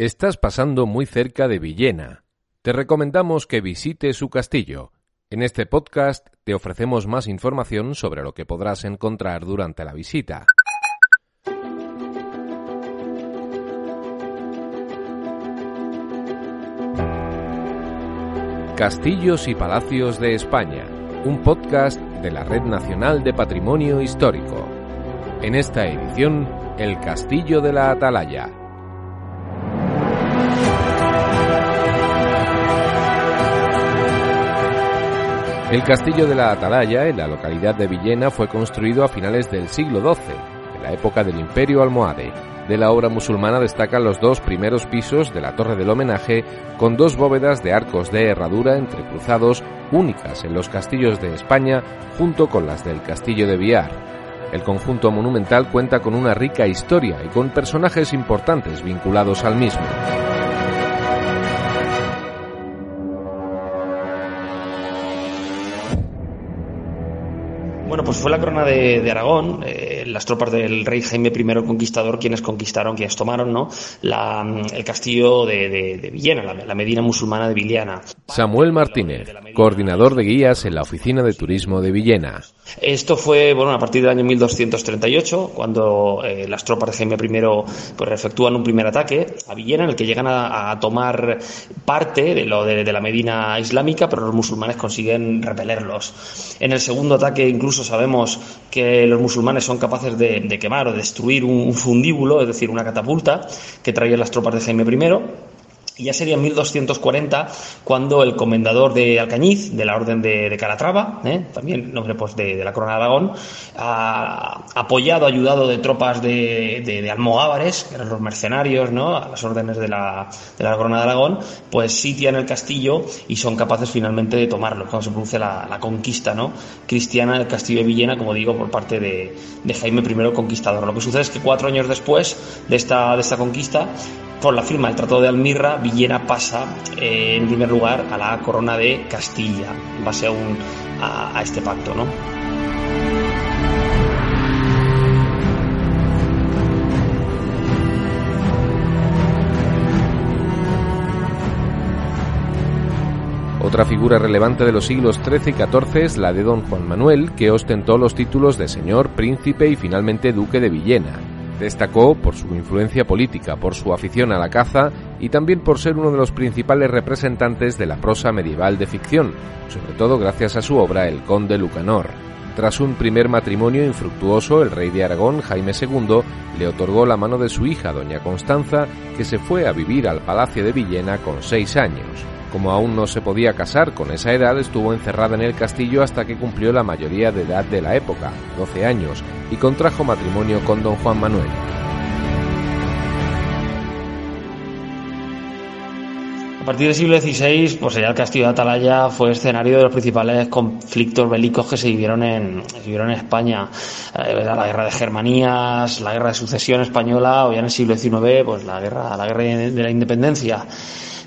Estás pasando muy cerca de Villena. Te recomendamos que visites su castillo. En este podcast te ofrecemos más información sobre lo que podrás encontrar durante la visita. Castillos y Palacios de España, un podcast de la Red Nacional de Patrimonio Histórico. En esta edición, El Castillo de la Atalaya. El castillo de la Atalaya, en la localidad de Villena, fue construido a finales del siglo XII, en la época del Imperio Almohade. De la obra musulmana destacan los dos primeros pisos de la Torre del Homenaje, con dos bóvedas de arcos de herradura entrecruzados únicas en los castillos de España, junto con las del Castillo de Biar. El conjunto monumental cuenta con una rica historia y con personajes importantes vinculados al mismo. Bueno, pues fue la corona de, Aragón, eh, las tropas del rey Jaime I Conquistador quienes conquistaron, quienes tomaron ¿no? La, el castillo de Villena, la, la, medina musulmana de Villena. Samuel Martínez, coordinador de guías en la Oficina de Turismo de Villena. Esto fue bueno a partir del año 1238, cuando eh, las tropas de Jaime I pues, efectúan un primer ataque a Villena, en el que llegan a, tomar parte de, lo de, la medina islámica, pero los musulmanes consiguen repelerlos. En el segundo ataque incluso sabemos que los musulmanes son capaces de, de quemar o destruir un, un, fundíbulo, es decir, una catapulta que traían las tropas de Jaime I. Y ya sería en 1240 cuando el comendador de Alcañiz, de la Orden de, Calatrava, ¿eh? también nombre pues, de, de, la Corona de Aragón, ha apoyado, ayudado de tropas de, de, almogávares, que eran los mercenarios, ¿no? a las órdenes de la, de la Corona de Aragón, pues sitian el castillo y son capaces finalmente de tomarlo, cuando se produce la, la conquista ¿no? cristiana del castillo de Villena, como digo, por parte de, Jaime I Conquistador. Lo que sucede es que cuatro años después de esta, de esta conquista, por la firma del Tratado de Almirra, Villena pasa eh, en primer lugar a la corona de Castilla, en base a, a, a este pacto, ¿no? Otra figura relevante de los siglos XIII y XIV es la de don Juan Manuel, que ostentó los títulos de señor, príncipe y finalmente duque de Villena. Destacó por su influencia política, por su afición a la caza y también por ser uno de los principales representantes de la prosa medieval de ficción, sobre todo gracias a su obra El Conde Lucanor. Tras un primer matrimonio infructuoso, el rey de Aragón, Jaime II, le otorgó la mano de su hija, doña Constanza, que se fue a vivir al Palacio de Villena con seis años. Como aún no se podía casar con esa edad, estuvo encerrada en el castillo hasta que cumplió la mayoría de edad de la época, 12 años, y contrajo matrimonio con don Juan Manuel. A partir del siglo XVI, pues el castillo de Atalaya fue escenario de los principales conflictos bélicos que se vivieron en, vivieron en España. Eh, la guerra de Germanías, la guerra de sucesión española, o ya en el siglo XIX, pues la guerra, la guerra de la independencia.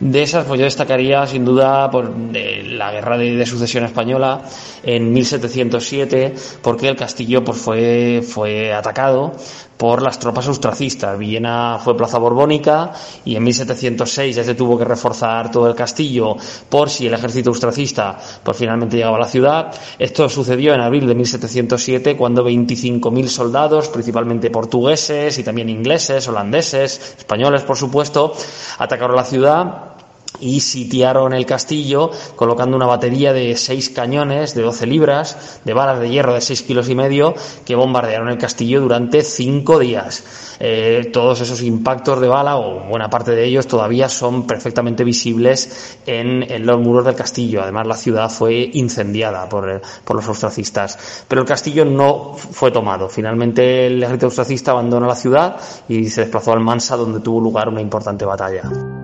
De esas, pues yo destacaría sin duda por de la guerra de, sucesión española en 1707, porque el castillo pues fue, fue atacado por las tropas austracistas. Villena fue plaza borbónica y en 1706 ya se tuvo que reforzar todo el castillo por si el ejército austracista pues finalmente llegaba a la ciudad. Esto sucedió en abril de 1707 cuando 25.000 soldados, principalmente portugueses y también ingleses, holandeses, españoles por supuesto, atacaron la ciudad y sitiaron el castillo colocando una batería de seis cañones de 12 libras, de balas de hierro de seis kilos y medio, que bombardearon el castillo durante cinco días. Eh, todos esos impactos de bala, o buena parte de ellos, todavía son perfectamente visibles en, los muros del castillo. Además, la ciudad fue incendiada por, por los austracistas. Pero el castillo no fue tomado. Finalmente, el ejército austracista abandonó la ciudad y se desplazó al Mansa, donde tuvo lugar una importante batalla.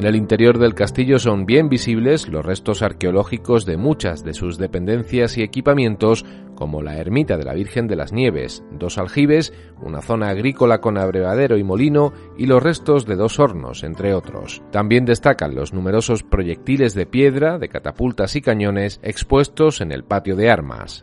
En el interior del castillo son bien visibles los restos arqueológicos de muchas de sus dependencias y equipamientos, como la ermita de la Virgen de las Nieves, dos aljibes, una zona agrícola con abrevadero y molino y los restos de dos hornos, entre otros. También destacan los numerosos proyectiles de piedra, de catapultas y cañones expuestos en el patio de armas.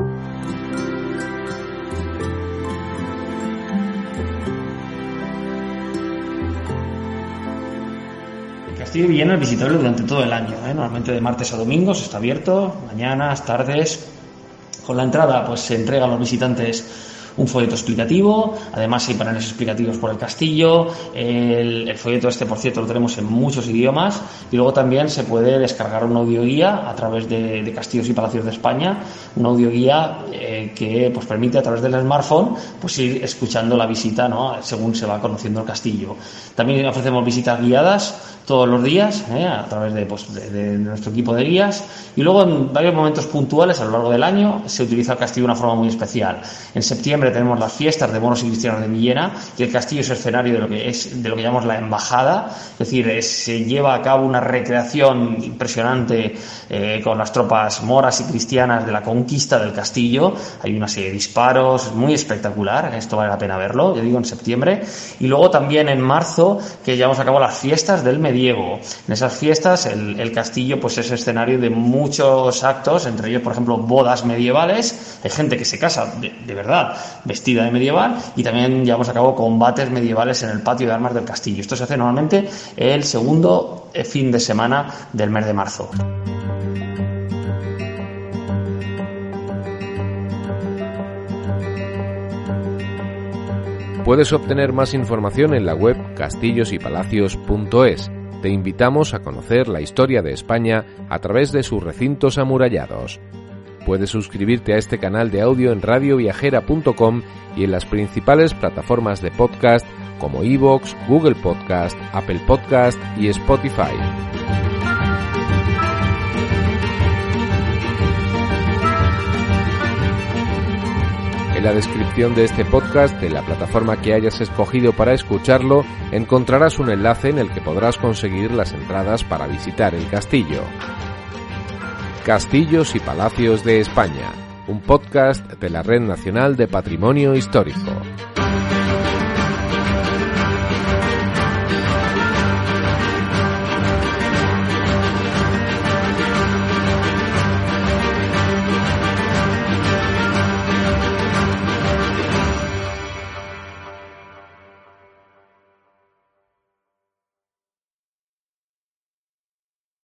Castillo de Villena es visitable durante todo el año, ¿eh? normalmente de martes a domingos está abierto, mañanas, tardes. Con la entrada pues se entregan a los visitantes un folleto explicativo, además hay paneles explicativos por el castillo, el, folleto este por cierto lo tenemos en muchos idiomas y luego también se puede descargar un audioguía a través de, Castillos y Palacios de España, un audioguía eh, que pues permite a través del smartphone pues ir escuchando la visita ¿no? según se va conociendo el castillo. También ofrecemos visitas guiadas todos los días ¿eh? a través de, pues, de, nuestro equipo de guías y luego en varios momentos puntuales a lo largo del año se utiliza el castillo de una forma muy especial. En septiembre tenemos las fiestas de moros y cristianos de Villena y el castillo es escenario de lo que es de lo que llamamos la embajada, es decir, se lleva a cabo una recreación impresionante eh, con las tropas moras y cristianas de la conquista del castillo. Hay una serie de disparos, muy espectacular, esto vale la pena verlo, yo digo en septiembre. Y luego también en marzo que llevamos a cabo las fiestas del En esas fiestas el, el castillo pues es escenario de muchos actos, entre ellos por ejemplo bodas medievales, hay gente que se casa de, de verdad vestida de medieval y también llevamos a cabo combates medievales en el patio de armas del castillo. Esto se hace normalmente el segundo eh, fin de semana del mes de marzo. Puedes obtener más información en la web castillosypalacios.es. Te invitamos a conocer la historia de España a través de sus recintos amurallados. Puedes suscribirte a este canal de audio en radioviajera.com y en las principales plataformas de podcast como Evox, Google Podcast, Apple Podcast y Spotify. En la descripción de este podcast, de la plataforma que hayas escogido para escucharlo, encontrarás un enlace en el que podrás conseguir las entradas para visitar el castillo. Castillos y Palacios de España, un podcast de la Red Nacional de Patrimonio Histórico.